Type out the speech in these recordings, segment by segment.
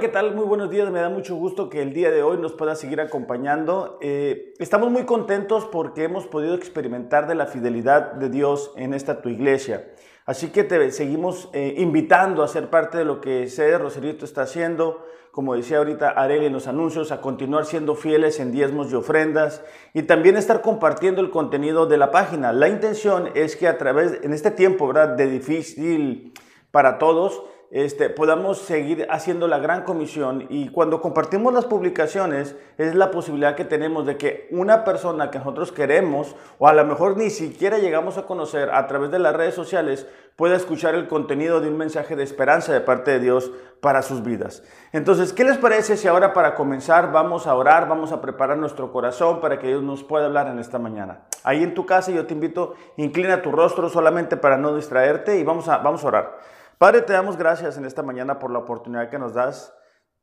¿qué tal? Muy buenos días. Me da mucho gusto que el día de hoy nos pueda seguir acompañando. Eh, estamos muy contentos porque hemos podido experimentar de la fidelidad de Dios en esta tu iglesia. Así que te seguimos eh, invitando a ser parte de lo que Sede Roserito está haciendo. Como decía ahorita Areli en los anuncios, a continuar siendo fieles en diezmos y ofrendas y también estar compartiendo el contenido de la página. La intención es que a través, en este tiempo, ¿verdad?, de difícil para todos, este, podamos seguir haciendo la gran comisión y cuando compartimos las publicaciones es la posibilidad que tenemos de que una persona que nosotros queremos o a lo mejor ni siquiera llegamos a conocer a través de las redes sociales pueda escuchar el contenido de un mensaje de esperanza de parte de Dios para sus vidas. Entonces, ¿qué les parece si ahora para comenzar vamos a orar, vamos a preparar nuestro corazón para que Dios nos pueda hablar en esta mañana? Ahí en tu casa yo te invito, inclina tu rostro solamente para no distraerte y vamos a, vamos a orar. Padre, te damos gracias en esta mañana por la oportunidad que nos das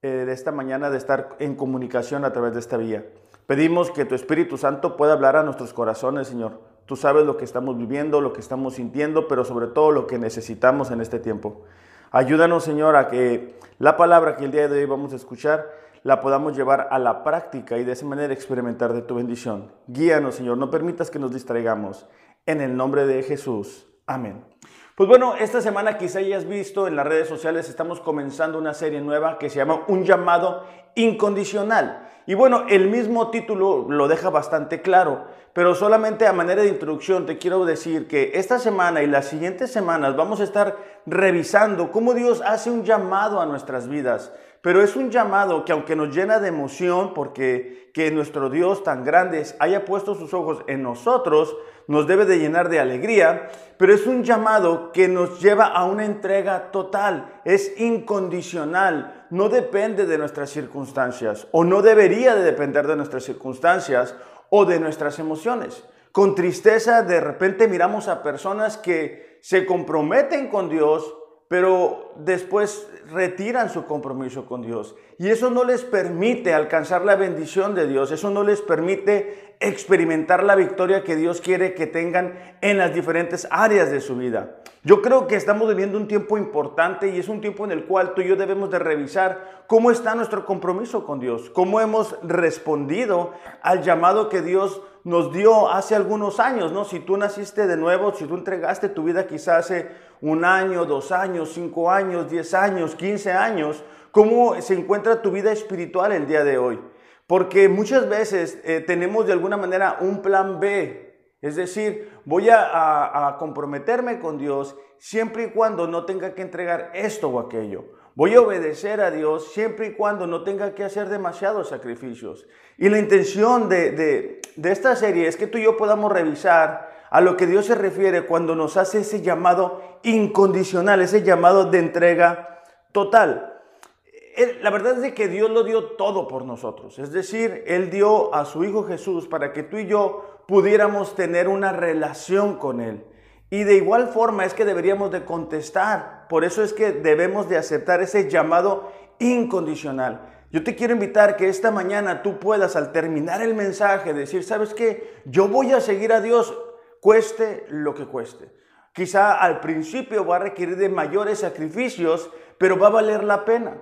eh, de esta mañana de estar en comunicación a través de esta vía. Pedimos que tu Espíritu Santo pueda hablar a nuestros corazones, Señor. Tú sabes lo que estamos viviendo, lo que estamos sintiendo, pero sobre todo lo que necesitamos en este tiempo. Ayúdanos, Señor, a que la palabra que el día de hoy vamos a escuchar la podamos llevar a la práctica y de esa manera experimentar de tu bendición. Guíanos, Señor, no permitas que nos distraigamos. En el nombre de Jesús. Amén. Pues bueno, esta semana quizá hayas visto en las redes sociales, estamos comenzando una serie nueva que se llama Un llamado incondicional. Y bueno, el mismo título lo deja bastante claro, pero solamente a manera de introducción te quiero decir que esta semana y las siguientes semanas vamos a estar revisando cómo Dios hace un llamado a nuestras vidas. Pero es un llamado que aunque nos llena de emoción porque que nuestro Dios tan grande haya puesto sus ojos en nosotros, nos debe de llenar de alegría, pero es un llamado que nos lleva a una entrega total, es incondicional, no depende de nuestras circunstancias o no debería de depender de nuestras circunstancias o de nuestras emociones. Con tristeza de repente miramos a personas que se comprometen con Dios, pero después retiran su compromiso con Dios. Y eso no les permite alcanzar la bendición de Dios, eso no les permite experimentar la victoria que Dios quiere que tengan en las diferentes áreas de su vida. Yo creo que estamos viviendo un tiempo importante y es un tiempo en el cual tú y yo debemos de revisar cómo está nuestro compromiso con Dios, cómo hemos respondido al llamado que Dios nos dio hace algunos años, ¿no? Si tú naciste de nuevo, si tú entregaste tu vida quizás hace un año, dos años, cinco años, diez años, quince años, ¿cómo se encuentra tu vida espiritual el día de hoy? Porque muchas veces eh, tenemos de alguna manera un plan B, es decir, voy a, a comprometerme con Dios siempre y cuando no tenga que entregar esto o aquello. Voy a obedecer a Dios siempre y cuando no tenga que hacer demasiados sacrificios. Y la intención de, de, de, esta serie es que tú y yo podamos revisar a lo que Dios se refiere cuando nos hace ese llamado incondicional, ese llamado de entrega total. La verdad es que Dios lo dio todo por nosotros. Es decir, Él dio a su Hijo Jesús para que tú y yo pudiéramos tener una relación con Él. Y de igual forma es que deberíamos de contestar. Por eso es que debemos de aceptar ese llamado incondicional. Yo te quiero invitar que esta mañana tú puedas al terminar el mensaje decir, ¿sabes qué? Yo voy a seguir a Dios cueste lo que cueste. Quizá al principio va a requerir de mayores sacrificios, pero va a valer la pena.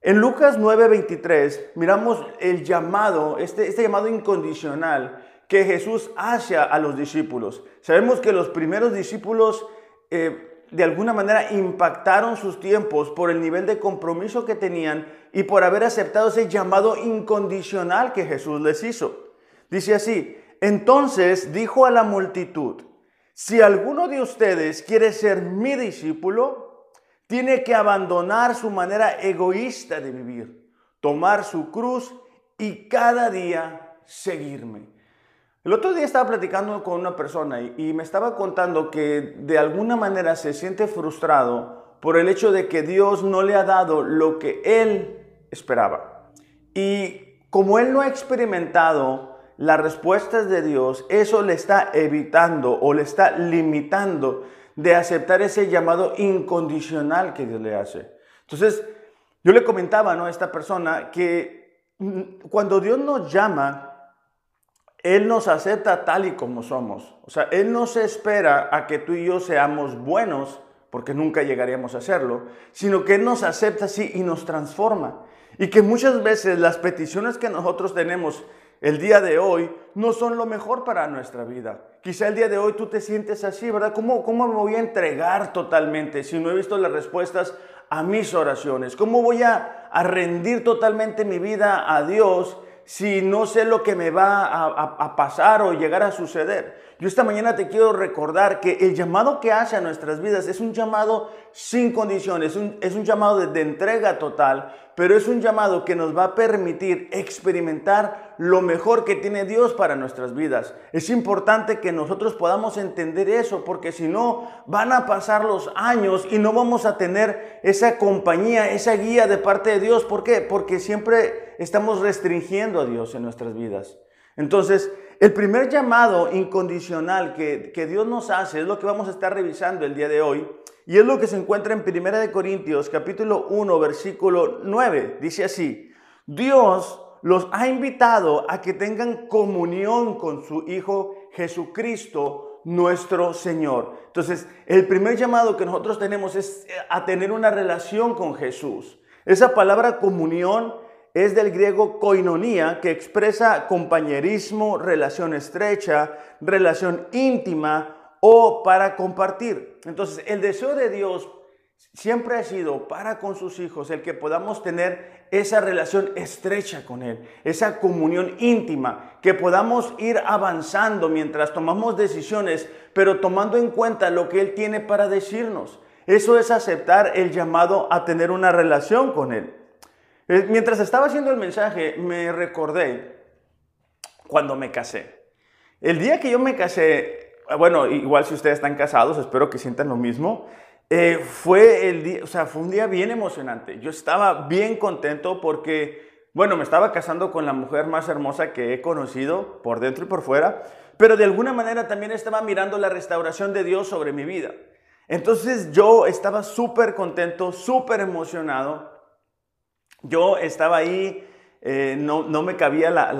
En Lucas 9:23 miramos el llamado, este, este llamado incondicional que Jesús hace a los discípulos. Sabemos que los primeros discípulos eh, de alguna manera impactaron sus tiempos por el nivel de compromiso que tenían y por haber aceptado ese llamado incondicional que Jesús les hizo. Dice así, entonces dijo a la multitud, si alguno de ustedes quiere ser mi discípulo, tiene que abandonar su manera egoísta de vivir, tomar su cruz y cada día seguirme. El otro día estaba platicando con una persona y, me estaba contando que de alguna manera se siente frustrado por el hecho de que Dios no le ha dado lo que él esperaba. Y como él no ha experimentado las respuestas de Dios, eso le está evitando o le está limitando de aceptar ese llamado incondicional que Dios le hace. Entonces, yo le comentaba ¿no? a esta persona que mm, cuando Dios nos llama, él nos acepta tal y como somos. O sea, Él no se espera a que tú y yo seamos buenos porque nunca llegaríamos a hacerlo, sino que Él nos acepta así y nos transforma. Y que muchas veces las peticiones que nosotros tenemos el día de hoy no son lo mejor para nuestra vida. Quizá el día de hoy tú te sientes así, ¿verdad? ¿Cómo, ¿Cómo me voy a entregar totalmente si no he visto las respuestas a mis oraciones? ¿Cómo voy a, a rendir totalmente mi vida a Dios si no sé lo que me va a, pasar o llegar a suceder. Yo esta mañana te quiero recordar que el llamado que hace a nuestras vidas es un llamado sin condiciones, es un llamado de entrega total, pero es un llamado que nos va a permitir experimentar lo mejor que tiene Dios para nuestras vidas. Es importante que nosotros podamos entender eso, porque si no, van a pasar los años y no vamos a tener esa compañía, esa guía de parte de Dios. ¿Por qué? Porque siempre estamos restringiendo a Dios en nuestras vidas. Entonces, el primer llamado incondicional que, que Dios nos hace es lo que vamos a estar revisando el día de hoy y es lo que se encuentra en 1 Corintios capítulo 1 versículo 9. Dice así, Dios los ha invitado a que tengan comunión con su Hijo Jesucristo, nuestro Señor. Entonces, el primer llamado que nosotros tenemos es a tener una relación con Jesús. Esa palabra comunión es del griego koinonia, que expresa compañerismo, relación estrecha, relación íntima o para compartir. Entonces, el deseo de Dios siempre ha sido para con sus hijos el que podamos tener esa relación estrecha con Él, esa comunión íntima, que podamos ir avanzando mientras tomamos decisiones, pero tomando en cuenta lo que Él tiene para decirnos. Eso es aceptar el llamado a tener una relación con Él. Eh, mientras estaba haciendo el mensaje, me recordé cuando me casé. El día que yo me casé, Ah, bueno, igual si ustedes están casados, espero que sientan lo mismo. Eh, fue, el día, o sea, fue un día bien emocionante. Yo estaba bien contento porque, bueno, me estaba casando con la mujer más hermosa que he conocido por dentro y por fuera, pero de alguna manera también estaba mirando la restauración de Dios sobre mi vida. Entonces yo estaba súper contento, súper emocionado. Yo estaba ahí, eh, no, no, me cabía la,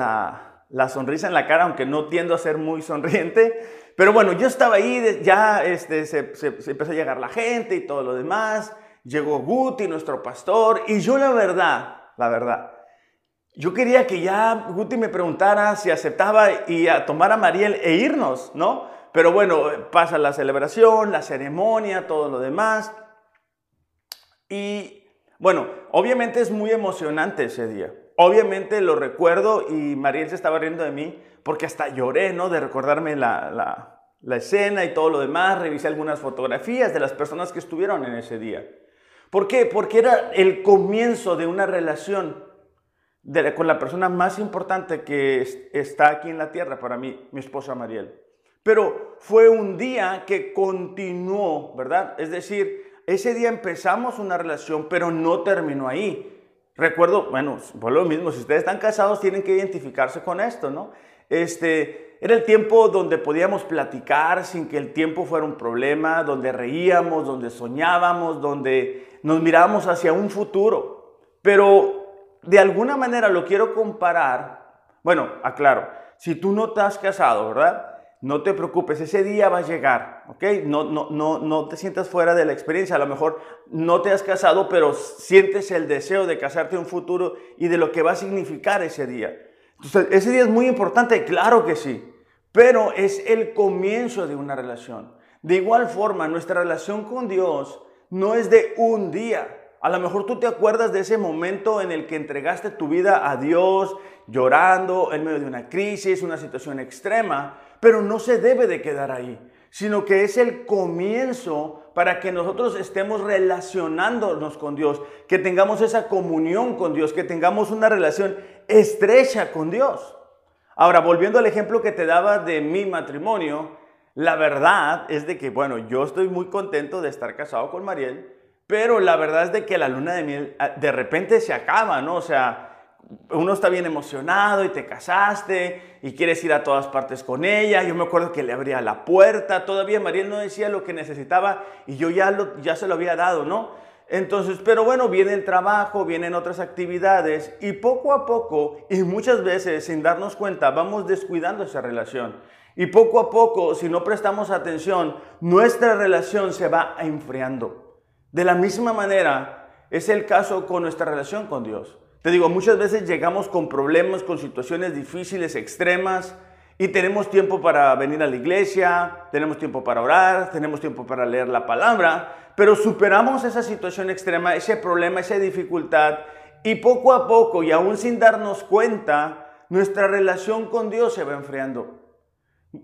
la, sonrisa en la cara, aunque no tiendo a ser muy sonriente. Pero bueno, yo estaba ahí, ya este, se, empezó a llegar la gente y todo lo demás. Llegó Guti, nuestro pastor, y yo la verdad, la verdad, yo quería que ya Guti me preguntara si aceptaba y a tomar a Mariel e irnos, ¿no? Pero bueno, pasa la celebración, la ceremonia, todo lo demás. Y bueno, obviamente es muy emocionante ese día. Obviamente lo recuerdo y Mariel se estaba riendo de mí porque hasta lloré, ¿no? De recordarme la, escena y todo lo demás. Revisé algunas fotografías de las personas que estuvieron en ese día. ¿Por qué? Porque era el comienzo de una relación con la persona más importante que está aquí en la tierra para mí, mi esposa Mariel. Pero fue un día que continuó, ¿verdad? Es decir, ese día empezamos una relación, pero no terminó ahí. Recuerdo, bueno, por lo mismo, si ustedes están casados tienen que identificarse con esto, ¿no? Este, era el tiempo donde podíamos platicar sin que el tiempo fuera un problema, donde reíamos, donde soñábamos, donde nos mirábamos hacia un futuro. Pero de alguna manera lo quiero comparar, bueno, aclaro, si tú no has casado, ¿verdad? No te preocupes, ese día va a llegar, ¿ok? No, no, no, no te sientas fuera de la experiencia, a lo mejor no te has casado, pero sientes el deseo de casarte en un futuro y de lo que va a significar ese día. Entonces, ese día es muy importante, claro que sí, pero es el comienzo de una relación. De igual forma, nuestra relación con Dios no es de un día. A lo mejor tú te acuerdas de ese momento en el que entregaste tu vida a Dios, llorando en medio de una crisis, una situación extrema, pero no se debe de quedar ahí, sino que es el comienzo para que nosotros estemos relacionándonos con Dios, que tengamos esa comunión con Dios, que tengamos una relación estrecha con Dios. Ahora, volviendo al ejemplo que te daba de mi matrimonio, la verdad es de que, bueno, yo estoy muy contento de estar casado con Mariel, pero la verdad es de que la luna de miel ah, de repente se acaba, ¿no? O sea, uno está bien emocionado y te casaste y quieres ir a todas partes con ella. Yo me acuerdo que le abría la puerta, todavía Mariel no decía lo que necesitaba y yo ya, ya se lo había dado, ¿no? Entonces, pero bueno, viene el trabajo, vienen otras actividades y poco a poco y muchas veces sin darnos cuenta vamos descuidando esa relación. Y poco a poco, si no prestamos atención, nuestra relación se va enfriando. De la misma manera, es el caso con nuestra relación con Dios. Te digo, muchas veces llegamos con problemas, con situaciones difíciles, extremas, y tenemos tiempo para venir a la iglesia, tenemos tiempo para orar, tenemos tiempo para leer la palabra, pero superamos esa situación extrema, ese problema, esa dificultad, y poco a poco, y aún sin darnos cuenta, nuestra relación con Dios se va enfriando.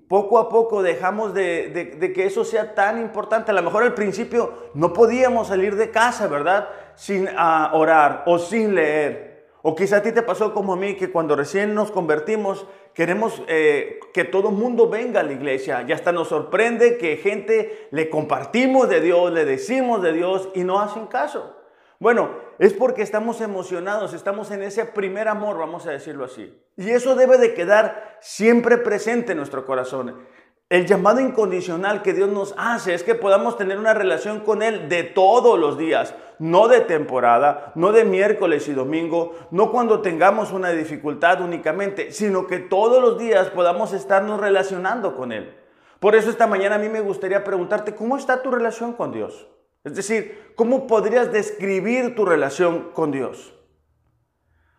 Poco a poco dejamos de, que eso sea tan importante. A lo mejor al principio no podíamos salir de casa, ¿verdad? Sin ah, orar o sin leer. O quizá a ti te pasó como a mí, que cuando recién nos convertimos, Queremos eh, que todo mundo venga a la iglesia. Y hasta nos sorprende que gente le compartimos de Dios, le decimos de Dios y no hacen caso. Bueno, es porque estamos emocionados, estamos en ese primer amor, vamos a decirlo así. Y eso debe de quedar siempre presente en nuestro corazón. El llamado incondicional que Dios nos hace es que podamos tener una relación con Él de todos los días, no de temporada, no de miércoles y domingo, no cuando tengamos una dificultad únicamente, sino que todos los días podamos estarnos relacionando con Él. Por eso esta mañana a mí me gustaría preguntarte, ¿cómo está tu relación con Dios? Es decir, ¿cómo podrías describir tu relación con Dios?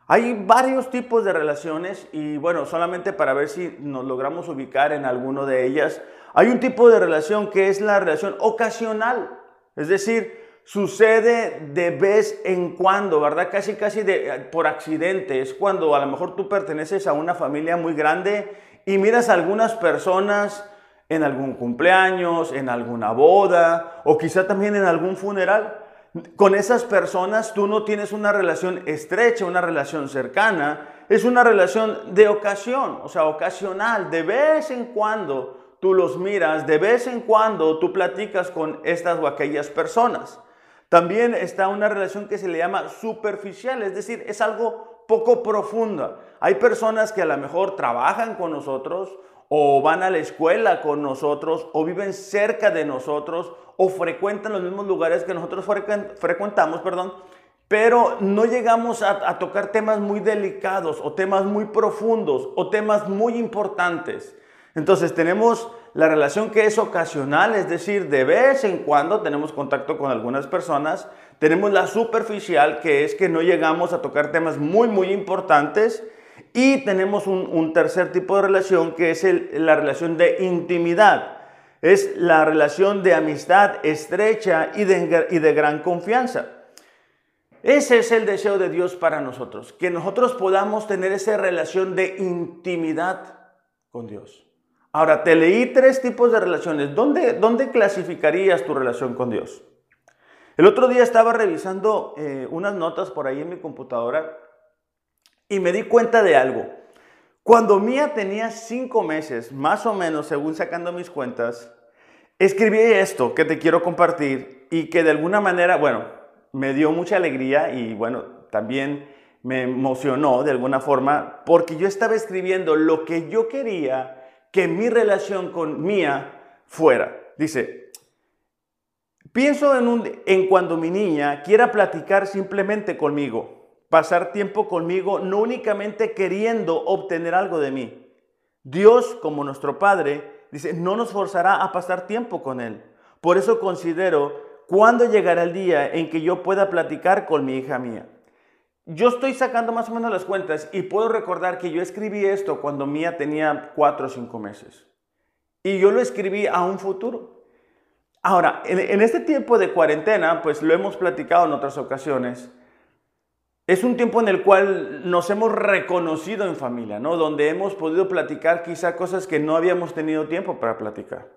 Hay varios tipos de relaciones y bueno, solamente para ver si nos logramos ubicar en alguno de ellas, hay un tipo de relación que es la relación ocasional, es decir, sucede de vez en cuando, ¿verdad? Casi, casi de, por accidente, es cuando a lo mejor tú perteneces a una familia muy grande y miras a algunas personas en algún cumpleaños, en alguna boda o quizá también en algún funeral con esas personas tú no tienes una relación estrecha, una relación cercana, es una relación de ocasión, o sea, ocasional, de vez en cuando tú los miras, de vez en cuando tú platicas con estas o aquellas personas. También está una relación que se le llama superficial, es decir, es algo poco profunda. Hay personas que a lo mejor trabajan con nosotros o van a la escuela con nosotros o viven cerca de nosotros o frecuentan los mismos lugares que nosotros frecuentamos, perdón, pero no llegamos a, tocar temas muy delicados o temas muy profundos o temas muy importantes. Entonces tenemos la relación que es ocasional, es decir, de vez en cuando tenemos contacto con algunas personas. Tenemos la superficial, que es que no llegamos a tocar temas muy, muy importantes. Y tenemos un, tercer tipo de relación, que es la relación de intimidad es la relación de amistad estrecha y de, gran confianza. Ese es el deseo de Dios para nosotros, que nosotros podamos tener esa relación de intimidad con Dios. Ahora, te leí tres tipos de relaciones. ¿Dónde, dónde clasificarías tu relación con Dios? El otro día estaba revisando eh, unas notas por ahí en mi computadora y me di cuenta de algo. Cuando Mía tenía cinco meses, más o menos, según sacando mis cuentas, escribí esto que te quiero compartir y que de alguna manera, bueno, me dio mucha alegría y bueno, también me emocionó de alguna forma porque yo estaba escribiendo lo que yo quería que mi relación con Mía fuera. Dice, pienso en, en cuando mi niña quiera platicar simplemente conmigo pasar tiempo conmigo, no únicamente queriendo obtener algo de mí. Dios, como nuestro Padre, dice, no nos forzará a pasar tiempo con Él. Por eso considero, ¿cuándo llegará el día en que yo pueda platicar con mi hija mía? Yo estoy sacando más o menos las cuentas y puedo recordar que yo escribí esto cuando Mía tenía cuatro o cinco meses. Y yo lo escribí a un futuro. Ahora, en, en este tiempo de cuarentena, pues lo hemos platicado en otras ocasiones, es un tiempo en el cual nos hemos reconocido en familia, ¿no? Donde hemos podido platicar quizá cosas que no habíamos tenido tiempo para platicar.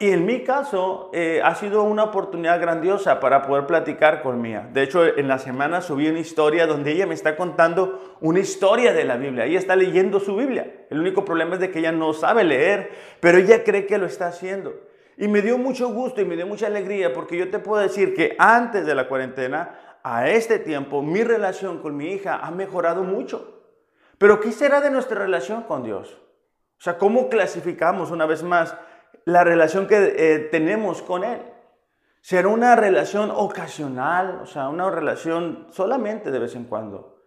Y en mi caso eh, ha sido una oportunidad grandiosa para poder platicar con Mía. De hecho, en la semana subí una historia donde ella me está contando una historia de la Biblia. Ella está leyendo su Biblia. El único problema es de que ella no sabe leer, pero ella cree que lo está haciendo. Y me dio mucho gusto y me dio mucha alegría porque yo te puedo decir que antes de la cuarentena a este tiempo mi relación con mi hija ha mejorado mucho. Pero ¿qué será de nuestra relación con Dios? O sea, ¿cómo clasificamos una vez más la relación que eh, tenemos con Él? ¿Será una relación ocasional? O sea, una relación solamente de vez en cuando.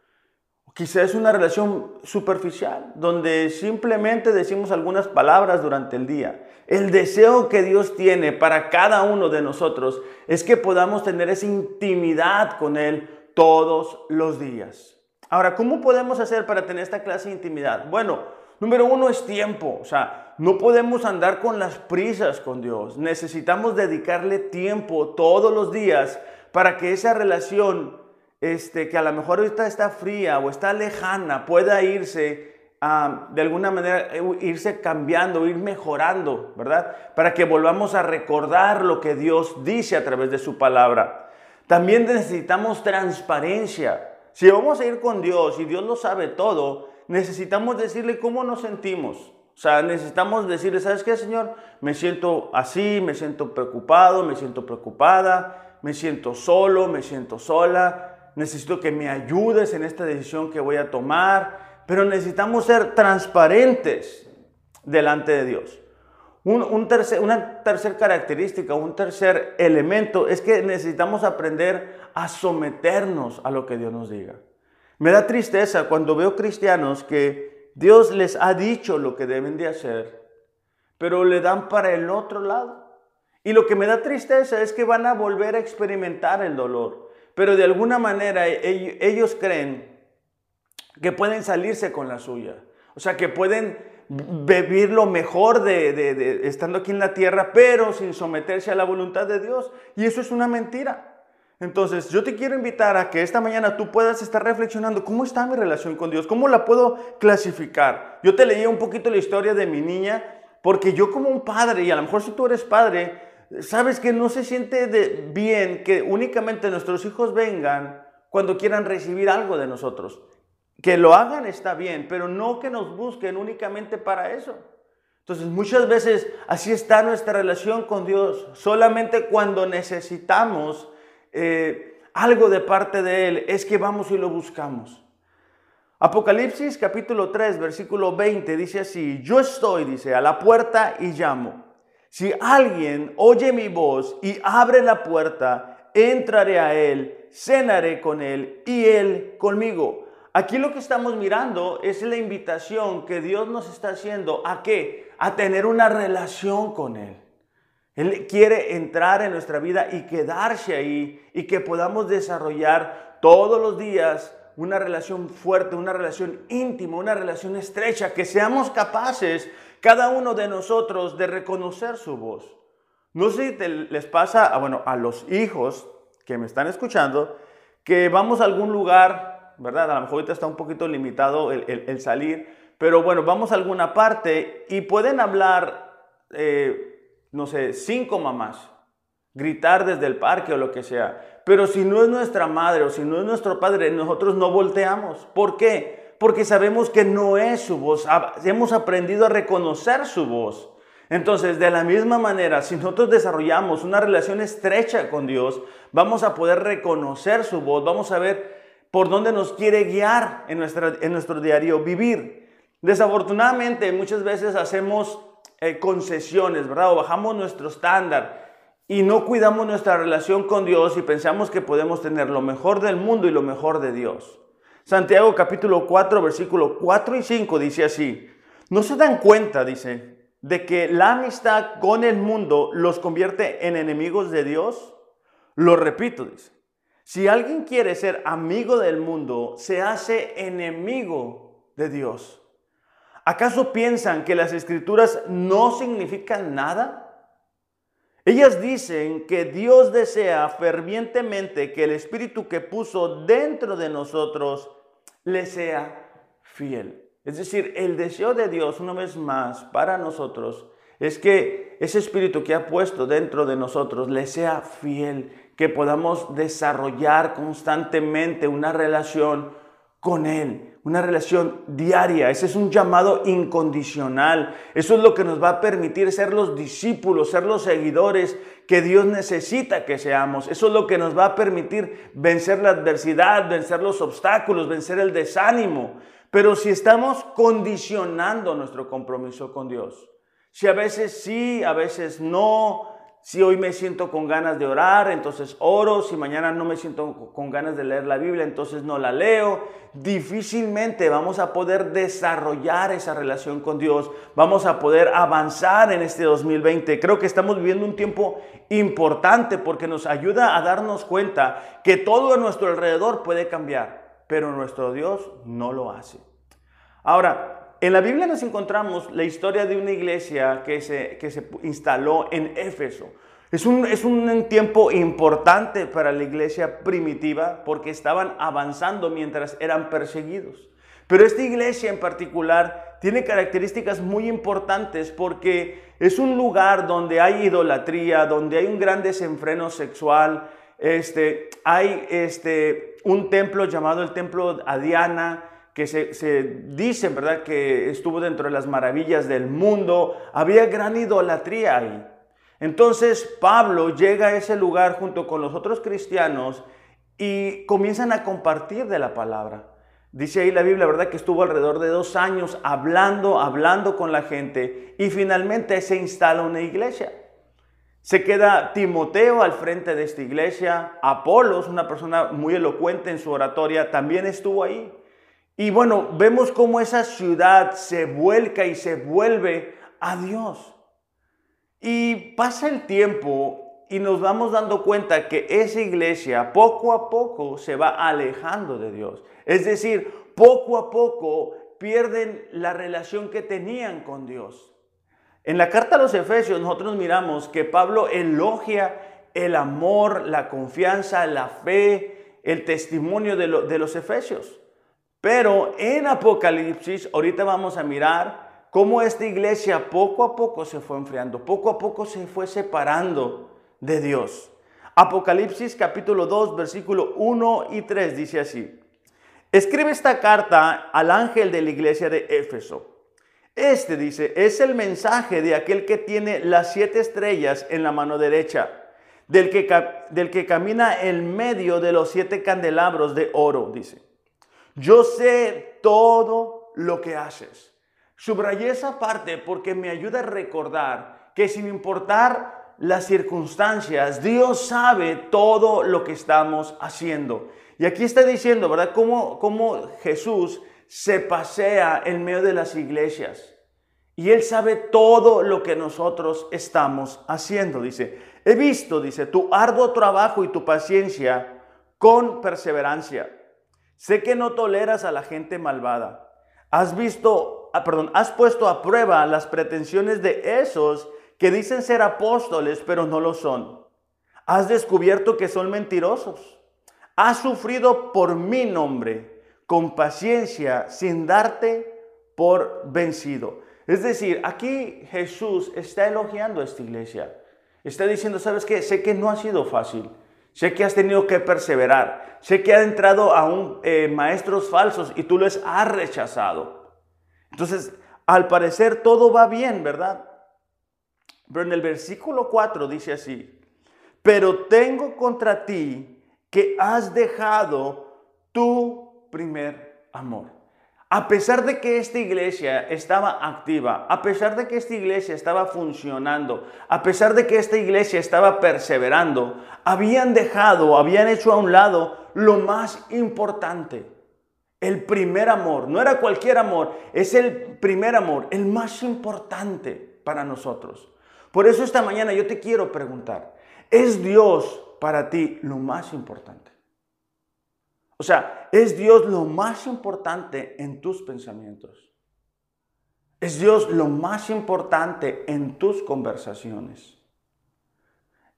Quizás es una relación superficial, donde simplemente decimos algunas palabras durante el día. El deseo que Dios tiene para cada uno de nosotros es que podamos tener esa intimidad con Él todos los días. Ahora, ¿cómo podemos hacer para tener esta clase de intimidad? Bueno, número uno es tiempo. O sea, no podemos andar con las prisas con Dios. Necesitamos dedicarle tiempo todos los días para que esa relación, este, que a lo mejor ahorita está fría o está lejana, pueda irse ah, de alguna manera, eh, irse cambiando, ir mejorando, ¿verdad? Para que volvamos a recordar lo que Dios dice a través de su palabra. También necesitamos transparencia. Si vamos a ir con Dios y Dios lo sabe todo, necesitamos decirle cómo nos sentimos. O sea, necesitamos decirle, ¿sabes qué, Señor? Me siento así, me siento preocupado, me siento preocupada, me siento solo, me siento sola, necesito que me ayudes en esta decisión que voy a tomar, pero necesitamos ser transparentes delante de Dios. Un, tercer, una tercera característica, un tercer elemento es que necesitamos aprender a someternos a lo que Dios nos diga. Me da tristeza cuando veo cristianos que Dios les ha dicho lo que deben de hacer, pero le dan para el otro lado. Y lo que me da tristeza es que van a volver a experimentar el dolor, pero de alguna manera ellos creen que pueden salirse con la suya. O sea, que pueden vivir lo mejor de, estando aquí en la tierra, pero sin someterse a la voluntad de Dios. Y eso es una mentira. Entonces, yo te quiero invitar a que esta mañana tú puedas estar reflexionando cómo está mi relación con Dios, cómo la puedo clasificar. Yo te leía un poquito la historia de mi niña, porque yo como un padre, y a lo mejor si tú eres padre, sabes que no se siente bien que únicamente nuestros hijos vengan cuando quieran recibir algo de nosotros. Que lo hagan está bien, pero no que nos busquen únicamente para eso. Entonces muchas veces así está nuestra relación con Dios, solamente cuando necesitamos eh, algo de parte de Él, es que vamos y lo buscamos. Apocalipsis capítulo 3, versículo 20 dice así, yo estoy, dice, a la puerta y llamo. Si alguien oye mi voz y abre la puerta, entraré a Él, cenaré con Él y Él conmigo. Aquí lo que estamos mirando es la invitación que Dios nos está haciendo a qué? A tener una relación con Él. Él quiere entrar en nuestra vida y quedarse ahí y que podamos desarrollar todos los días una relación fuerte, una relación íntima, una relación estrecha, que seamos capaces cada uno de nosotros de reconocer su voz. No sé si les pasa, a, bueno, a los hijos que me están escuchando, que vamos a algún lugar, ¿verdad? A lo mejor ahorita está un poquito limitado el, salir, pero bueno, vamos a alguna parte y pueden hablar eh, no sé, cinco mamás, gritar desde el parque o lo que sea. Pero si no es nuestra madre o si no es nuestro padre, nosotros no volteamos. ¿Por qué? Porque sabemos que no es su voz. Hemos aprendido a reconocer su voz. Entonces, de la misma manera, si nosotros desarrollamos una relación estrecha con Dios, vamos a poder reconocer su voz, vamos a ver por dónde nos quiere guiar en, nuestra, en nuestro diario vivir. Desafortunadamente, muchas veces hacemos eh, concesiones, ¿verdad? O bajamos nuestro estándar y no cuidamos nuestra relación con Dios y pensamos que podemos tener lo mejor del mundo y lo mejor de Dios. Santiago capítulo 4, versículo 4 y 5 dice así, no se dan cuenta, dice, de que la amistad con el mundo los convierte en enemigos de Dios. Lo repito, dice, si alguien quiere ser amigo del mundo, se hace enemigo de Dios. ¿Acaso piensan que las escrituras no significan nada? Ellas dicen que Dios desea fervientemente que el Espíritu que puso dentro de nosotros le sea fiel. Es decir, el deseo de Dios, una vez más, para nosotros, es que ese Espíritu que ha puesto dentro de nosotros le sea fiel, que podamos desarrollar constantemente una relación con Él una relación diaria. Ese es un llamado incondicional. Eso es lo que nos va a permitir ser los discípulos, ser los seguidores que Dios necesita que seamos. Eso es lo que nos va a permitir vencer la adversidad, vencer los obstáculos, vencer el desánimo. Pero si estamos condicionando nuestro compromiso con Dios, si a veces sí, a veces no, Si hoy me siento con ganas de orar, entonces oro. Si mañana no me siento con ganas de leer la Biblia, entonces no la leo. Difícilmente vamos a poder desarrollar esa relación con Dios. Vamos a poder avanzar en este 2020. Creo que estamos viviendo un tiempo importante porque nos ayuda a darnos cuenta que todo a nuestro alrededor puede cambiar, pero nuestro Dios no lo hace. Ahora, en la Biblia nos encontramos la historia de una iglesia que se, que se instaló en Éfeso. Es un, es un tiempo importante para la iglesia primitiva porque estaban avanzando mientras eran perseguidos. Pero esta iglesia en particular tiene características muy importantes porque es un lugar donde hay idolatría, donde hay un gran desenfreno sexual, este, hay este, un templo llamado el templo a Diana, que se, se dice, ¿verdad?, que estuvo dentro de las maravillas del mundo. Había gran idolatría ahí. Entonces Pablo llega a ese lugar junto con los otros cristianos y comienzan a compartir de la palabra. Dice ahí la Biblia, ¿verdad? Que estuvo alrededor de dos años hablando, hablando con la gente y finalmente se instala una iglesia. Se queda Timoteo al frente de esta iglesia. Apolos, una persona muy elocuente en su oratoria, también estuvo ahí. Y bueno, vemos cómo esa ciudad se vuelca y se vuelve a Dios. Y pasa el tiempo y nos vamos dando cuenta que esa iglesia poco a poco se va alejando de Dios. Es decir, poco a poco pierden la relación que tenían con Dios. En la carta a los Efesios nosotros miramos que Pablo elogia el amor, la confianza, la fe, el testimonio de, los Efesios. Pero en Apocalipsis, ahorita vamos a mirar cómo esta iglesia poco a poco se fue enfriando, poco a poco se fue separando de Dios. Apocalipsis capítulo 2, versículo 1 y 3 dice así. Escribe esta carta al ángel de la iglesia de Éfeso. Este dice, es el mensaje de aquel que tiene las siete estrellas en la mano derecha, del que, del que camina en medio de los siete candelabros de oro, dice. Yo sé todo lo que haces. Subrayé esa parte porque me ayuda a recordar que sin importar las circunstancias, Dios sabe todo lo que estamos haciendo. Y aquí está diciendo, ¿verdad? Cómo, cómo Jesús se pasea en medio de las iglesias. Y Él sabe todo lo que nosotros estamos haciendo. Dice, he visto, dice, tu arduo trabajo y tu paciencia con perseverancia Sé que no toleras a la gente malvada. Has visto, ah, perdón, has puesto a prueba las pretensiones de esos que dicen ser apóstoles, pero no lo son. Has descubierto que son mentirosos. Has sufrido por mi nombre con paciencia sin darte por vencido. Es decir, aquí Jesús está elogiando a esta iglesia. Está diciendo, ¿sabes qué? Sé que no ha sido fácil. Sé que has tenido que perseverar. Sé que ha entrado a un, eh, maestros falsos y tú los has rechazado. Entonces, al parecer todo va bien, ¿verdad? Pero en el versículo 4 dice así, pero tengo contra ti que has dejado tu primer amor. A pesar de que esta iglesia estaba activa, a pesar de que esta iglesia estaba funcionando, a pesar de que esta iglesia estaba perseverando, habían dejado, habían hecho a un lado lo más importante, el primer amor. No era cualquier amor, es el primer amor, el más importante para nosotros. Por eso esta mañana yo te quiero preguntar, ¿es Dios para ti lo más importante? O sea, es Dios lo más importante en tus pensamientos. Es Dios lo más importante en tus conversaciones.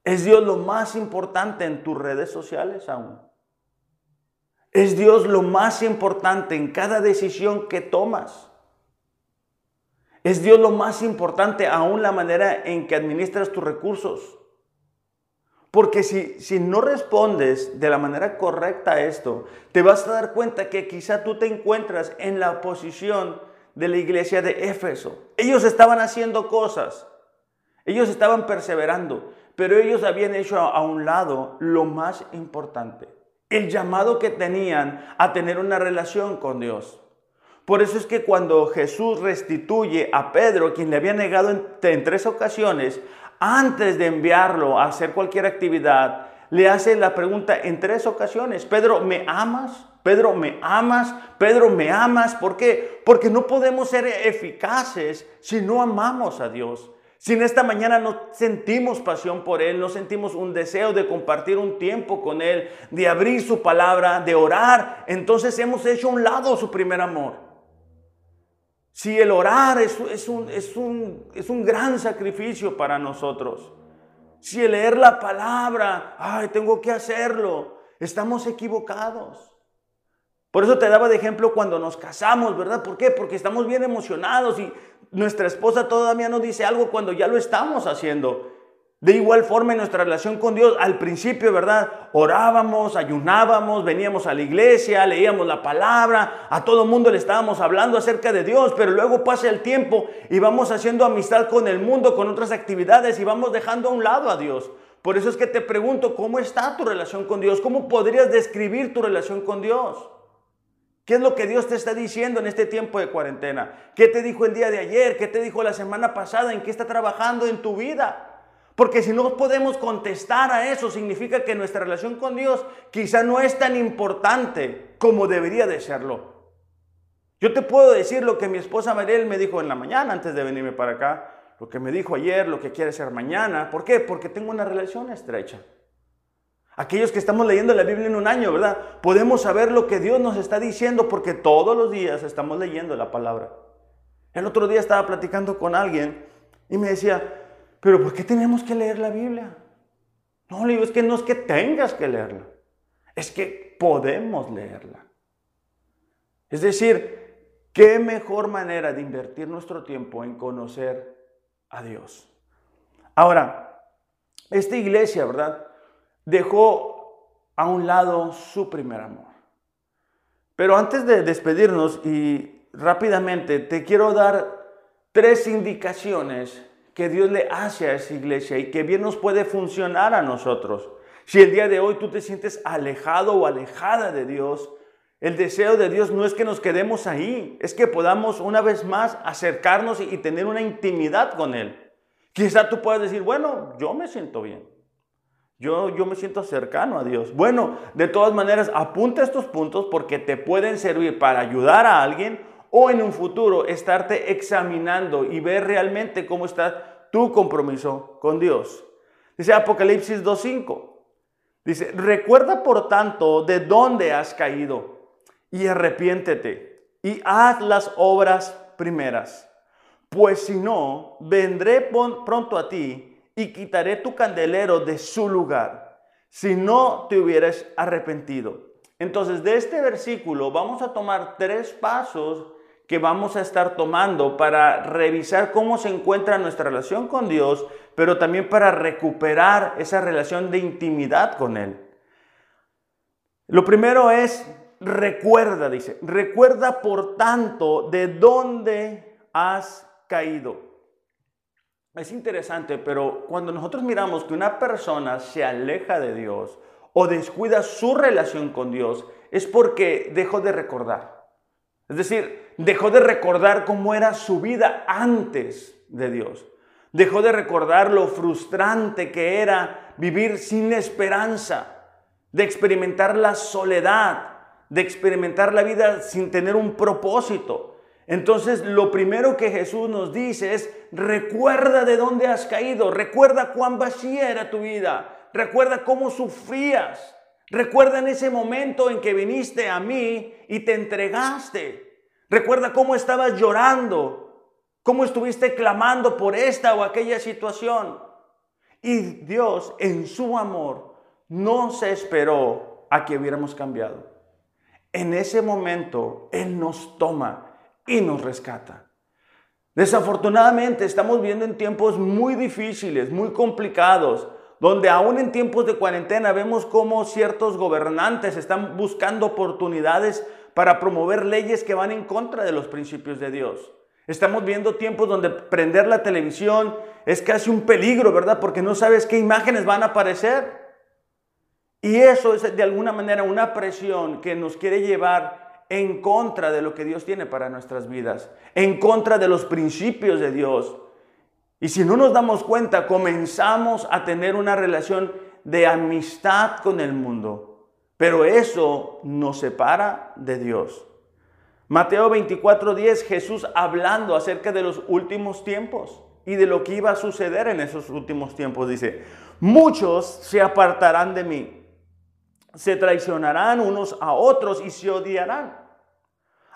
Es Dios lo más importante en tus redes sociales aún. Es Dios lo más importante en cada decisión que tomas. Es Dios lo más importante aún la manera en que administras tus recursos. Porque si, si no respondes de la manera correcta a esto, te vas a dar cuenta que quizá tú te encuentras en la posición de la iglesia de Éfeso. Ellos estaban haciendo cosas, ellos estaban perseverando, pero ellos habían hecho a, un lado lo más importante, el llamado que tenían a tener una relación con Dios. Por eso es que cuando Jesús restituye a Pedro, quien le había negado en, en tres ocasiones, antes de enviarlo a hacer cualquier actividad, le hace la pregunta en tres ocasiones, Pedro, ¿me amas? Pedro, ¿me amas? Pedro, ¿me amas? ¿Por qué? Porque no podemos ser eficaces si no amamos a Dios. Si en esta mañana no sentimos pasión por Él, no sentimos un deseo de compartir un tiempo con Él, de abrir su palabra, de orar, entonces hemos hecho a un lado su primer amor. Si el orar es, es, un, es, un, es un gran sacrificio para nosotros. Si el leer la palabra, ay, tengo que hacerlo, estamos equivocados. Por eso te daba de ejemplo cuando nos casamos, ¿verdad? ¿Por qué? Porque estamos bien emocionados y nuestra esposa todavía nos dice algo cuando ya lo estamos haciendo. De igual forma en nuestra relación con Dios, al principio, ¿verdad? Orábamos, ayunábamos, veníamos a la iglesia, leíamos la palabra, a todo mundo le estábamos hablando acerca de Dios, pero luego pasa el tiempo y vamos haciendo amistad con el mundo, con otras actividades y vamos dejando a un lado a Dios. Por eso es que te pregunto, ¿cómo está tu relación con Dios? ¿Cómo podrías describir tu relación con Dios? ¿Qué es lo que Dios te está diciendo en este tiempo de cuarentena? ¿Qué te dijo el día de ayer? ¿Qué te dijo la semana pasada? ¿En qué está trabajando en tu vida? Porque si no podemos contestar a eso, significa que nuestra relación con Dios quizá no es tan importante como debería de serlo. Yo te puedo decir lo que mi esposa Mariel me dijo en la mañana antes de venirme para acá, lo que me dijo ayer, lo que quiere ser mañana. ¿Por qué? Porque tengo una relación estrecha. Aquellos que estamos leyendo la Biblia en un año, ¿verdad? Podemos saber lo que Dios nos está diciendo porque todos los días estamos leyendo la palabra. El otro día estaba platicando con alguien y me decía, pero ¿por qué tenemos que leer la Biblia? No, le digo, es que no es que tengas que leerla, es que podemos leerla. Es decir, ¿qué mejor manera de invertir nuestro tiempo en conocer a Dios? Ahora, esta iglesia, ¿verdad? dejó a un lado su primer amor. Pero antes de despedirnos y rápidamente te quiero dar tres indicaciones que Dios le hace a esa iglesia y que bien nos puede funcionar a nosotros. Si el día de hoy tú te sientes alejado o alejada de Dios, el deseo de Dios no es que nos quedemos ahí, es que podamos una vez más acercarnos y tener una intimidad con Él. Quizá tú puedas decir, bueno, yo me siento bien. Yo, yo me siento cercano a Dios. Bueno, de todas maneras, apunta estos puntos porque te pueden servir para ayudar a alguien o en un futuro estarte examinando y ver realmente cómo está tu compromiso con Dios. Dice Apocalipsis 2.5. Dice, recuerda por tanto de dónde has caído y arrepiéntete y haz las obras primeras. Pues si no, vendré pronto a ti y quitaré tu candelero de su lugar, si no te hubieras arrepentido. Entonces, de este versículo vamos a tomar tres pasos que vamos a estar tomando para revisar cómo se encuentra nuestra relación con Dios, pero también para recuperar esa relación de intimidad con Él. Lo primero es, recuerda, dice, recuerda por tanto de dónde has caído. Es interesante, pero cuando nosotros miramos que una persona se aleja de Dios o descuida su relación con Dios, es porque dejó de recordar. Es decir, dejó de recordar cómo era su vida antes de Dios. Dejó de recordar lo frustrante que era vivir sin esperanza, de experimentar la soledad, de experimentar la vida sin tener un propósito. Entonces, lo primero que Jesús nos dice es, recuerda de dónde has caído, recuerda cuán vacía era tu vida, recuerda cómo sufrías, recuerda en ese momento en que viniste a mí y te entregaste, recuerda cómo estabas llorando, cómo estuviste clamando por esta o aquella situación. Y Dios, en su amor, no se esperó a que hubiéramos cambiado. En ese momento, Él nos toma y nos rescata. Desafortunadamente estamos viendo en tiempos muy difíciles, muy complicados, donde aún en tiempos de cuarentena vemos cómo ciertos gobernantes están buscando oportunidades para promover leyes que van en contra de los principios de Dios. Estamos viendo tiempos donde prender la televisión es casi un peligro, ¿verdad? Porque no sabes qué imágenes van a aparecer. Y eso es de alguna manera una presión que nos quiere llevar en contra de lo que Dios tiene para nuestras vidas, en contra de los principios de Dios. Y si no nos damos cuenta, comenzamos a tener una relación de amistad con el mundo. Pero eso nos separa de Dios. Mateo 24:10, Jesús hablando acerca de los últimos tiempos y de lo que iba a suceder en esos últimos tiempos, dice, muchos se apartarán de mí, se traicionarán unos a otros y se odiarán.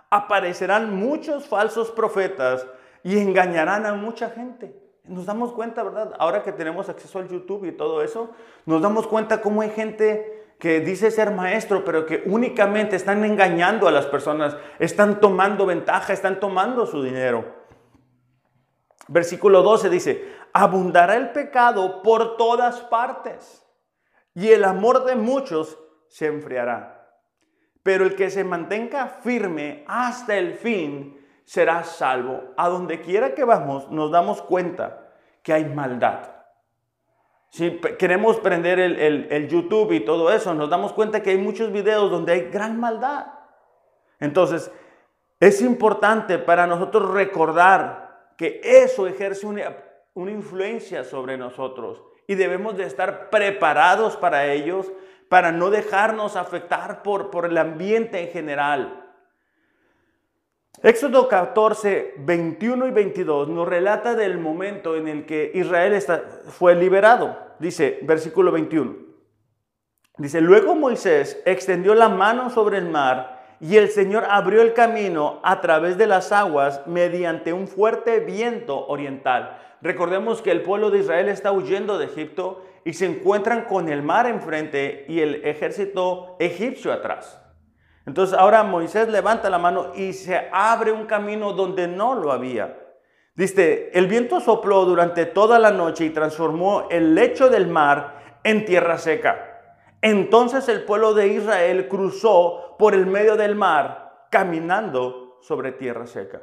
Aparecerán muchos falsos profetas y engañarán a mucha gente. Nos damos cuenta, ¿verdad? Ahora que tenemos acceso al YouTube y todo eso, nos damos cuenta cómo hay gente que dice ser maestro, pero que únicamente están engañando a las personas, están tomando ventaja, están tomando su dinero. Versículo 12 dice, abundará el pecado por todas partes y el amor de muchos se enfriará. Pero el que se mantenga firme hasta el fin será salvo. A donde quiera que vamos, nos damos cuenta que hay maldad. Si queremos prender el, YouTube y todo eso, nos damos cuenta que hay muchos videos donde hay gran maldad. Entonces, es importante para nosotros recordar que eso ejerce una, una influencia sobre nosotros y debemos de estar preparados para ellos, para no dejarnos afectar por, por el ambiente en general. Éxodo 14, 21 y 22 nos relata del momento en el que Israel fue liberado. Dice, versículo 21. Dice, luego Moisés extendió la mano sobre el mar y el Señor abrió el camino a través de las aguas mediante un fuerte viento oriental. Recordemos que el pueblo de Israel está huyendo de Egipto y se encuentran con el mar enfrente y el ejército egipcio atrás. Entonces ahora Moisés levanta la mano y se abre un camino donde no lo había. Dice, el viento sopló durante toda la noche y transformó el lecho del mar en tierra seca. Entonces el pueblo de Israel cruzó por el medio del mar caminando sobre tierra seca,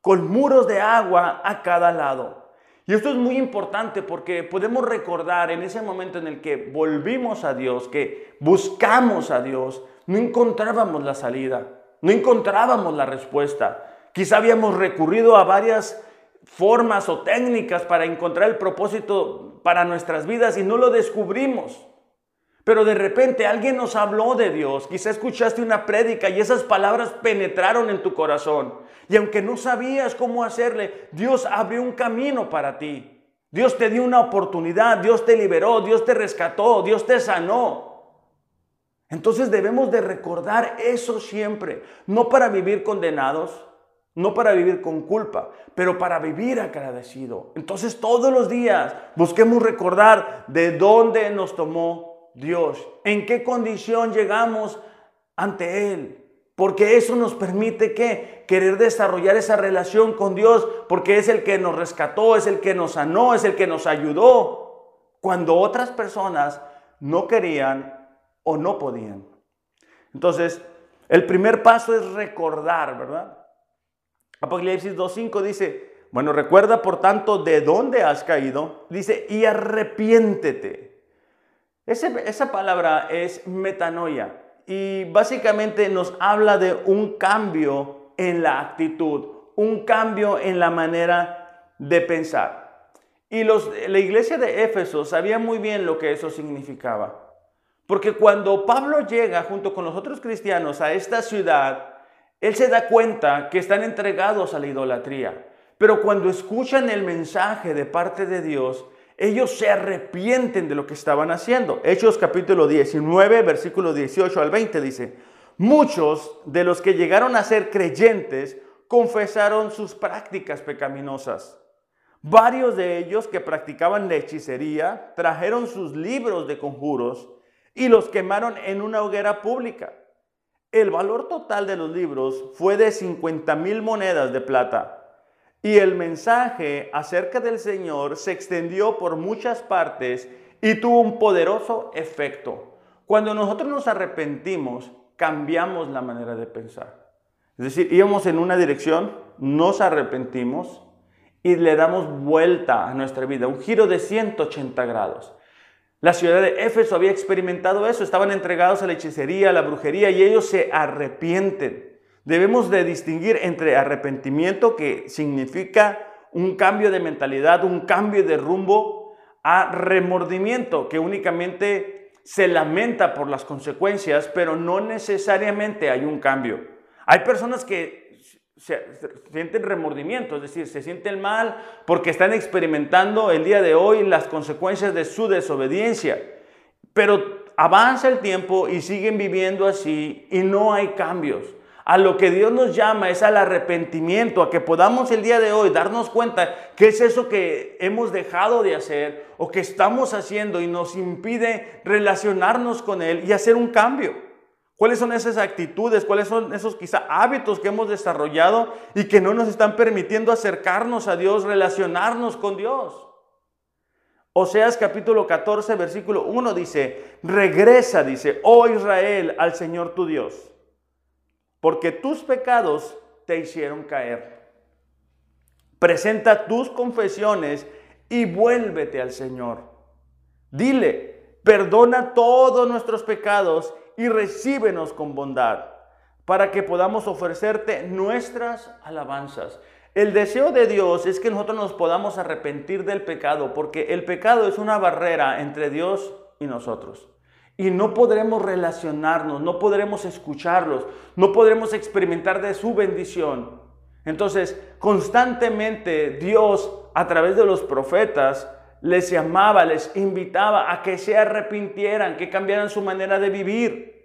con muros de agua a cada lado. Y esto es muy importante porque podemos recordar en ese momento en el que volvimos a Dios, que buscamos a Dios, no encontrábamos la salida, no encontrábamos la respuesta. Quizá habíamos recurrido a varias formas o técnicas para encontrar el propósito para nuestras vidas y no lo descubrimos. Pero de repente alguien nos habló de Dios, quizá escuchaste una prédica y esas palabras penetraron en tu corazón. Y aunque no sabías cómo hacerle, Dios abrió un camino para ti. Dios te dio una oportunidad, Dios te liberó, Dios te rescató, Dios te sanó. Entonces debemos de recordar eso siempre, no para vivir condenados, no para vivir con culpa, pero para vivir agradecido. Entonces todos los días busquemos recordar de dónde nos tomó Dios, en qué condición llegamos ante Él, porque eso nos permite que querer desarrollar esa relación con Dios, porque es el que nos rescató, es el que nos sanó, es el que nos ayudó, cuando otras personas no querían o no podían. Entonces, el primer paso es recordar, ¿verdad? Apocalipsis 2.5 dice, bueno, recuerda por tanto de dónde has caído, dice, y arrepiéntete. esa palabra es metanoia y básicamente nos habla de un cambio en la actitud, un cambio en la manera de pensar. Y los, la iglesia de Éfeso sabía muy bien lo que eso significaba. Porque cuando Pablo llega junto con los otros cristianos a esta ciudad, él se da cuenta que están entregados a la idolatría. Pero cuando escuchan el mensaje de parte de Dios, ellos se arrepienten de lo que estaban haciendo. Hechos capítulo 19, versículo 18 al 20 dice, muchos de los que llegaron a ser creyentes confesaron sus prácticas pecaminosas. Varios de ellos que practicaban la hechicería trajeron sus libros de conjuros y los quemaron en una hoguera pública. El valor total de los libros fue de 50 mil monedas de plata. Y el mensaje acerca del Señor se extendió por muchas partes y tuvo un poderoso efecto. Cuando nosotros nos arrepentimos, cambiamos la manera de pensar. Es decir, íbamos en una dirección, nos arrepentimos y le damos vuelta a nuestra vida, un giro de 180 grados. La ciudad de Éfeso había experimentado eso, estaban entregados a la hechicería, a la brujería y ellos se arrepienten. Debemos de distinguir entre arrepentimiento que significa un cambio de mentalidad, un cambio de rumbo a remordimiento, que únicamente se lamenta por las consecuencias, pero no necesariamente hay un cambio. Hay personas que se, sienten remordimiento, es decir, se sienten mal porque están experimentando el día de hoy las consecuencias de su desobediencia, pero avanza el tiempo y siguen viviendo así y no hay cambios a lo que Dios nos llama es al arrepentimiento, a que podamos el día de hoy darnos cuenta qué es eso que hemos dejado de hacer o que estamos haciendo y nos impide relacionarnos con Él y hacer un cambio. ¿Cuáles son esas actitudes? ¿Cuáles son esos quizá hábitos que hemos desarrollado y que no nos están permitiendo acercarnos a Dios, relacionarnos con Dios? Oseas capítulo 14, versículo 1 dice, regresa, dice, oh Israel, al Señor tu Dios porque tus pecados te hicieron caer. Presenta tus confesiones y vuélvete al Señor. Dile, perdona todos nuestros pecados y recíbenos con bondad, para que podamos ofrecerte nuestras alabanzas. El deseo de Dios es que nosotros nos podamos arrepentir del pecado, porque el pecado es una barrera entre Dios y nosotros y no podremos relacionarnos, no podremos escucharlos, no podremos experimentar de su bendición. Entonces, constantemente Dios, a través de los profetas, les llamaba, les invitaba a que se arrepintieran, que cambiaran su manera de vivir.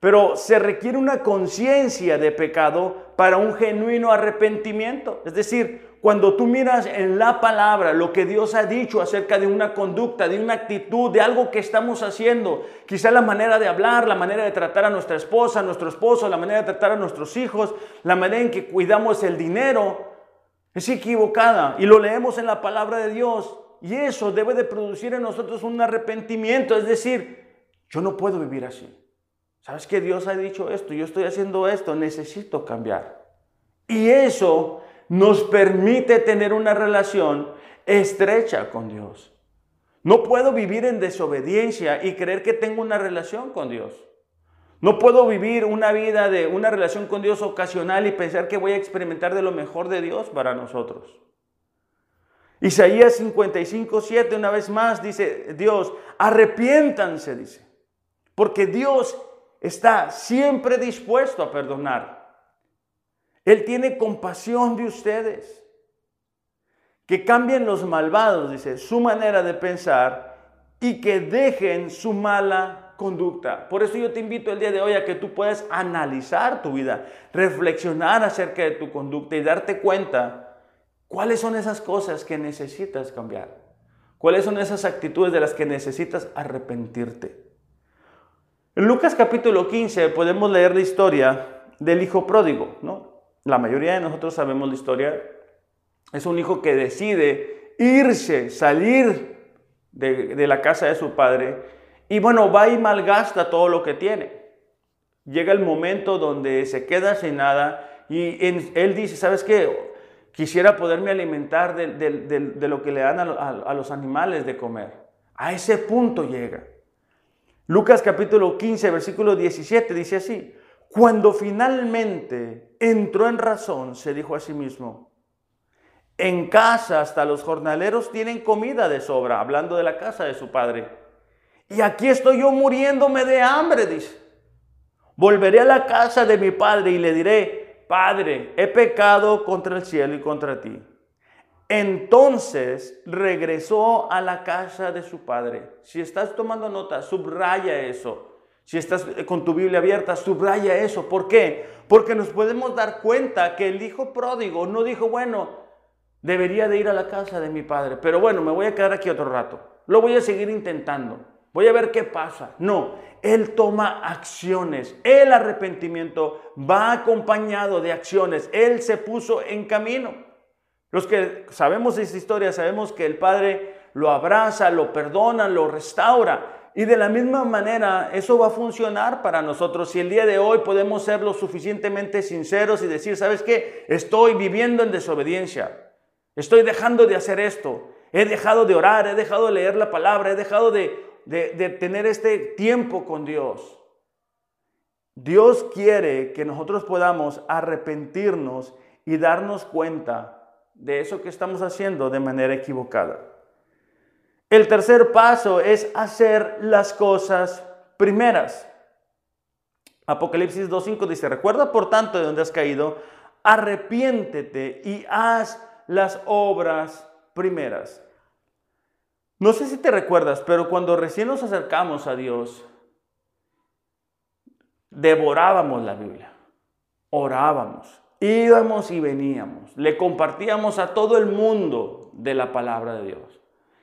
Pero se requiere una conciencia de pecado para un genuino arrepentimiento. Es decir, cuando tú miras en la palabra lo que Dios ha dicho acerca de una conducta, de una actitud, de algo que estamos haciendo, quizá la manera de hablar, la manera de tratar a nuestra esposa, a nuestro esposo, la manera de tratar a nuestros hijos, la manera en que cuidamos el dinero, es equivocada. Y lo leemos en la palabra de Dios. Y eso debe de producir en nosotros un arrepentimiento. Es decir, yo no puedo vivir así. ¿Sabes que Dios ha dicho esto? Yo estoy haciendo esto, necesito cambiar. Y eso nos permite tener una relación estrecha con Dios. No puedo vivir en desobediencia y creer que tengo una relación con Dios. No puedo vivir una vida de una relación con Dios ocasional y pensar que voy a experimentar de lo mejor de Dios para nosotros. Isaías 55, 7, una vez más, dice Dios, arrepiéntanse, dice, porque Dios está siempre dispuesto a perdonar. Él tiene compasión de ustedes. Que cambien los malvados, dice, su manera de pensar y que dejen su mala conducta. Por eso yo te invito el día de hoy a que tú puedas analizar tu vida, reflexionar acerca de tu conducta y darte cuenta cuáles son esas cosas que necesitas cambiar. ¿Cuáles son esas actitudes de las que necesitas arrepentirte? En Lucas capítulo 15 podemos leer la historia del hijo pródigo, ¿no? la mayoría de nosotros sabemos la historia, es un hijo que decide irse, salir de, la casa de su padre y bueno, va y malgasta todo lo que tiene. Llega el momento donde se queda sin nada y él dice, ¿sabes qué? Quisiera poderme alimentar de, lo que le dan a los animales de comer. A ese punto llega. Lucas capítulo 15, versículo 17 dice así, cuando finalmente entró en razón, se dijo a sí mismo, en casa hasta los jornaleros tienen comida de sobra, hablando de la casa de su padre. Y aquí estoy yo muriéndome de hambre, dice. Volveré a la casa de mi padre y le diré, Padre, he pecado contra el cielo y contra ti. Entonces regresó a la casa de su padre. Si estás tomando nota, subraya eso. Si estás con tu Biblia abierta, subraya eso. ¿Por qué? Porque nos podemos dar cuenta que el hijo pródigo no dijo, bueno, debería de ir a la casa de mi padre, pero bueno, me voy a quedar aquí otro rato. Lo voy a seguir intentando. Voy a ver qué pasa. No, él toma acciones. El arrepentimiento va acompañado de acciones. Él se puso en camino. Los que sabemos esta historia sabemos que el padre lo abraza, lo perdona, lo restaura. Y de la misma manera, eso va a funcionar para nosotros. Si el día de hoy podemos ser lo suficientemente sinceros y decir, ¿sabes qué? Estoy viviendo en desobediencia. Estoy dejando de hacer esto. He dejado de orar, he dejado de leer la palabra, he dejado de, de tener este tiempo con Dios. Dios quiere que nosotros podamos arrepentirnos y darnos cuenta de eso que estamos haciendo de manera equivocada. El tercer paso es hacer las cosas primeras. Apocalipsis 2.5 dice, recuerda por tanto de donde has caído, arrepiéntete y haz las obras primeras. No sé si te recuerdas, pero cuando recién nos acercamos a Dios, devorábamos la Biblia, orábamos, íbamos y veníamos, le compartíamos a todo el mundo de la palabra de Dios.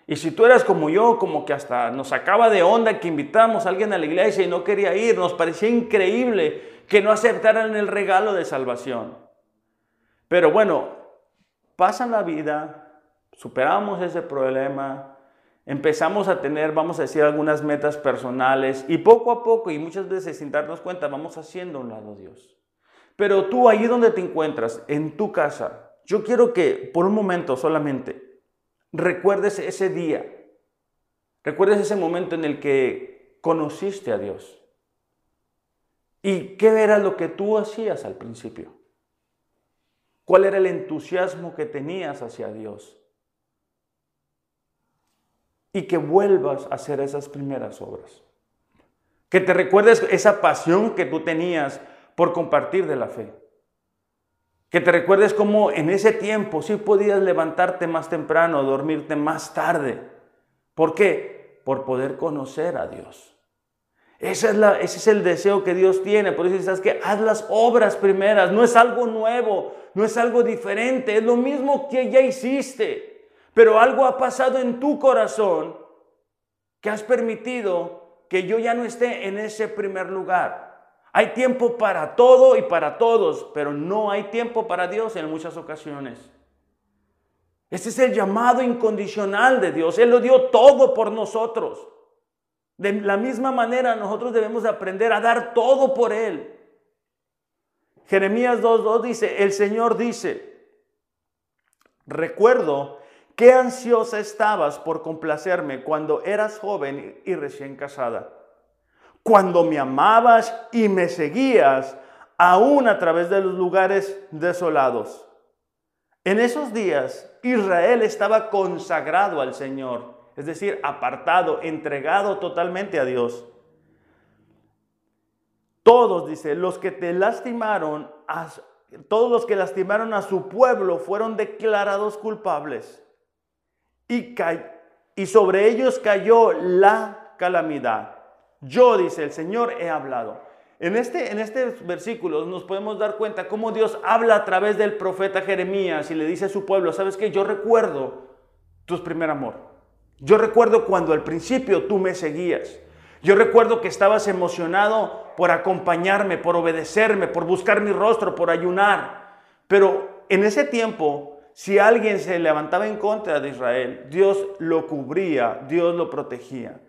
Y si tú eras como yo, como que hasta nos sacaba de onda que invitamos a alguien a la iglesia y no quería ir, nos parecía increíble que no aceptaran el regalo de salvación. Pero bueno, pasa la vida, superamos ese problema, empezamos a tener, vamos a decir, algunas metas personales y poco a poco y muchas veces sin darnos cuenta vamos haciendo un lado Dios. Pero tú ahí donde te encuentras, en tu casa, yo quiero que por un momento solamente recuerdes ese día, recuerdes ese momento en el que conociste a Dios. ¿Y qué era lo que tú hacías al principio? ¿Cuál era el entusiasmo que tenías hacia Dios? Y que vuelvas a hacer esas primeras obras. Que te recuerdes esa pasión que tú tenías por compartir de la fe. Que te recuerdes cómo en ese tiempo sí podías levantarte más temprano, dormirte más tarde. ¿Por qué? Por poder conocer a Dios. Esa es la, ese es el deseo que Dios tiene. Por eso dices que haz las obras primeras. No es algo nuevo, no es algo diferente. Es lo mismo que ya hiciste. Pero algo ha pasado en tu corazón que has permitido que yo ya no esté en ese primer lugar. Hay tiempo para todo y para todos, pero no hay tiempo para Dios en muchas ocasiones. Ese es el llamado incondicional de Dios. Él lo dio todo por nosotros. De la misma manera nosotros debemos aprender a dar todo por Él. Jeremías 2.2 dice, el Señor dice, recuerdo Qué ansiosa estabas por complacerme cuando eras joven y recién casada. Cuando me amabas y me seguías, aún a través de los lugares desolados. En esos días, Israel estaba consagrado al Señor, es decir, apartado, entregado totalmente a Dios. Todos, dice, los que te lastimaron, todos los que lastimaron a su pueblo fueron declarados culpables y, sobre ellos cayó la calamidad. Yo, dice el Señor, he hablado. En este, en este versículo nos podemos dar cuenta cómo Dios habla a través del profeta Jeremías y le dice a su pueblo, ¿sabes qué? Yo recuerdo tu primer amor. Yo recuerdo cuando al principio tú me seguías. Yo recuerdo que estabas emocionado por acompañarme, por obedecerme, por buscar mi rostro, por ayunar. Pero en ese tiempo si alguien se levantaba en contra de Israel, Dios lo cubría, Dios lo protegía.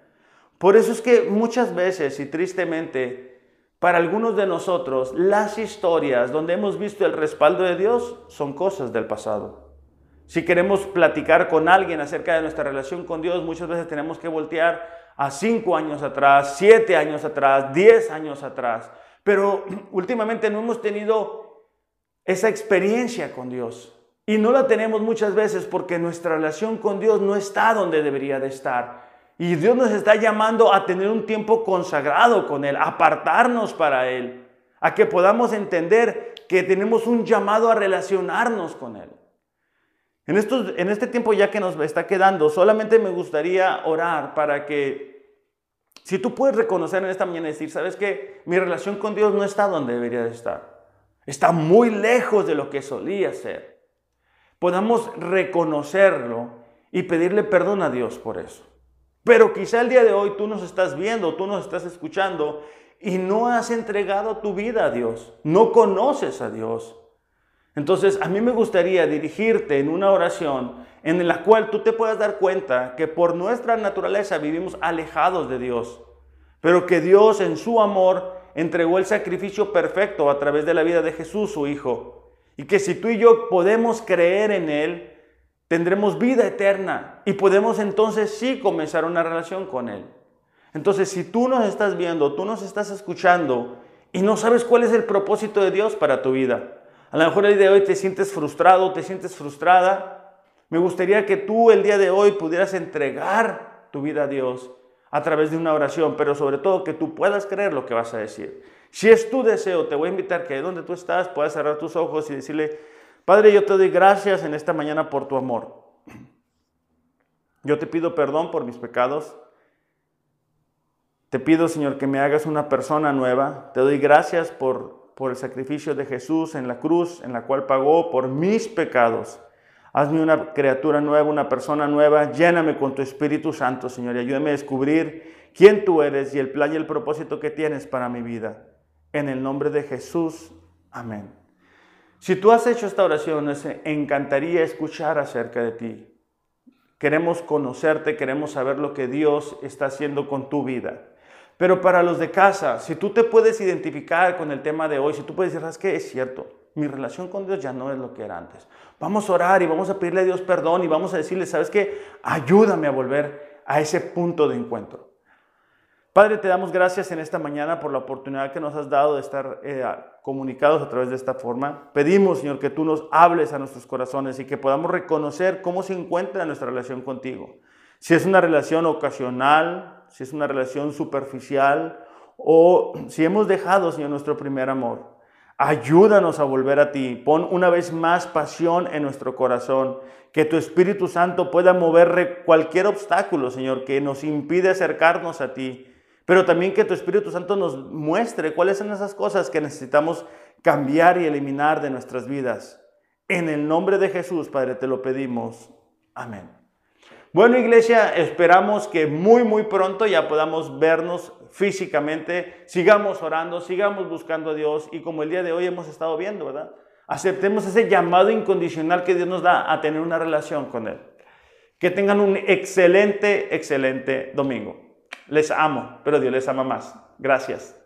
Por eso es que muchas veces y tristemente, para algunos de nosotros, las historias donde hemos visto el respaldo de Dios son cosas del pasado. Si queremos platicar con alguien acerca de nuestra relación con Dios, muchas veces tenemos que voltear a cinco años atrás, siete años atrás, diez años atrás. Pero últimamente no hemos tenido esa experiencia con Dios. Y no la tenemos muchas veces porque nuestra relación con Dios no está donde debería de estar. Y Dios nos está llamando a tener un tiempo consagrado con Él, apartarnos para Él, a que podamos entender que tenemos un llamado a relacionarnos con Él. En, estos, en este tiempo ya que nos está quedando, solamente me gustaría orar para que, si tú puedes reconocer en esta mañana decir, ¿sabes qué? Mi relación con Dios no está donde debería de estar. Está muy lejos de lo que solía ser podamos reconocerlo y pedirle perdón a Dios por eso. Pero quizá el día de hoy tú nos estás viendo, tú nos estás escuchando y no has entregado tu vida a Dios, no conoces a Dios. Entonces, a mí me gustaría dirigirte en una oración en la cual tú te puedas dar cuenta que por nuestra naturaleza vivimos alejados de Dios, pero que Dios en su amor entregó el sacrificio perfecto a través de la vida de Jesús, su Hijo, y que si tú y yo podemos creer en Él, tendremos vida eterna y podemos entonces sí comenzar una relación con Él. Entonces, si tú nos estás viendo, tú nos estás escuchando y no sabes cuál es el propósito de Dios para tu vida, A lo mejor el día de hoy te sientes frustrado, te sientes frustrada. Me gustaría que tú el día de hoy pudieras entregar tu vida a Dios a través de una oración, pero sobre todo que tú puedas creer lo que vas a decir. Si es tu deseo, te voy a invitar que donde tú estás puedas cerrar tus ojos y decirle, Padre, yo te doy gracias en esta mañana por tu amor. Yo te pido perdón por mis pecados. Te pido, Señor, que me hagas una persona nueva. Te doy gracias por, por el sacrificio de Jesús en la cruz, en la cual pagó por mis pecados. Hazme una criatura nueva, una persona nueva. Lléname con tu Espíritu Santo, Señor, y ayúdame a descubrir quién tú eres y el plan y el propósito que tienes para mi vida. En el nombre de Jesús. Amén. Si tú has hecho esta oración, nos encantaría escuchar acerca de ti. Queremos conocerte, queremos saber lo que Dios está haciendo con tu vida. Pero para los de casa, si tú te puedes identificar con el tema de hoy, si tú puedes decir, ¿sabes qué? Es cierto, mi relación con Dios ya no es lo que era antes. Vamos a orar y vamos a pedirle a Dios perdón y vamos a decirle, ¿sabes qué? Ayúdame a volver a ese punto de encuentro. Padre, te damos gracias en esta mañana por la oportunidad que nos has dado de estar eh, comunicados a través de esta forma. Pedimos, Señor, que tú nos hables a nuestros corazones y que podamos reconocer cómo se encuentra nuestra relación contigo. Si es una relación ocasional, si es una relación superficial o si hemos dejado, Señor, nuestro primer amor. Ayúdanos a volver a ti. Pon una vez más pasión en nuestro corazón. Que tu Espíritu Santo pueda mover cualquier obstáculo, Señor, que nos impide acercarnos a ti pero también que tu Espíritu Santo nos muestre cuáles son esas cosas que necesitamos cambiar y eliminar de nuestras vidas. En el nombre de Jesús, Padre, te lo pedimos. Amén. Bueno, iglesia, esperamos que muy, muy pronto ya podamos vernos físicamente. Sigamos orando, sigamos buscando a Dios y como el día de hoy hemos estado viendo, ¿verdad? Aceptemos ese llamado incondicional que Dios nos da a tener una relación con Él. Que tengan un excelente, excelente domingo. Les amo, pero Dios les ama más. Gracias.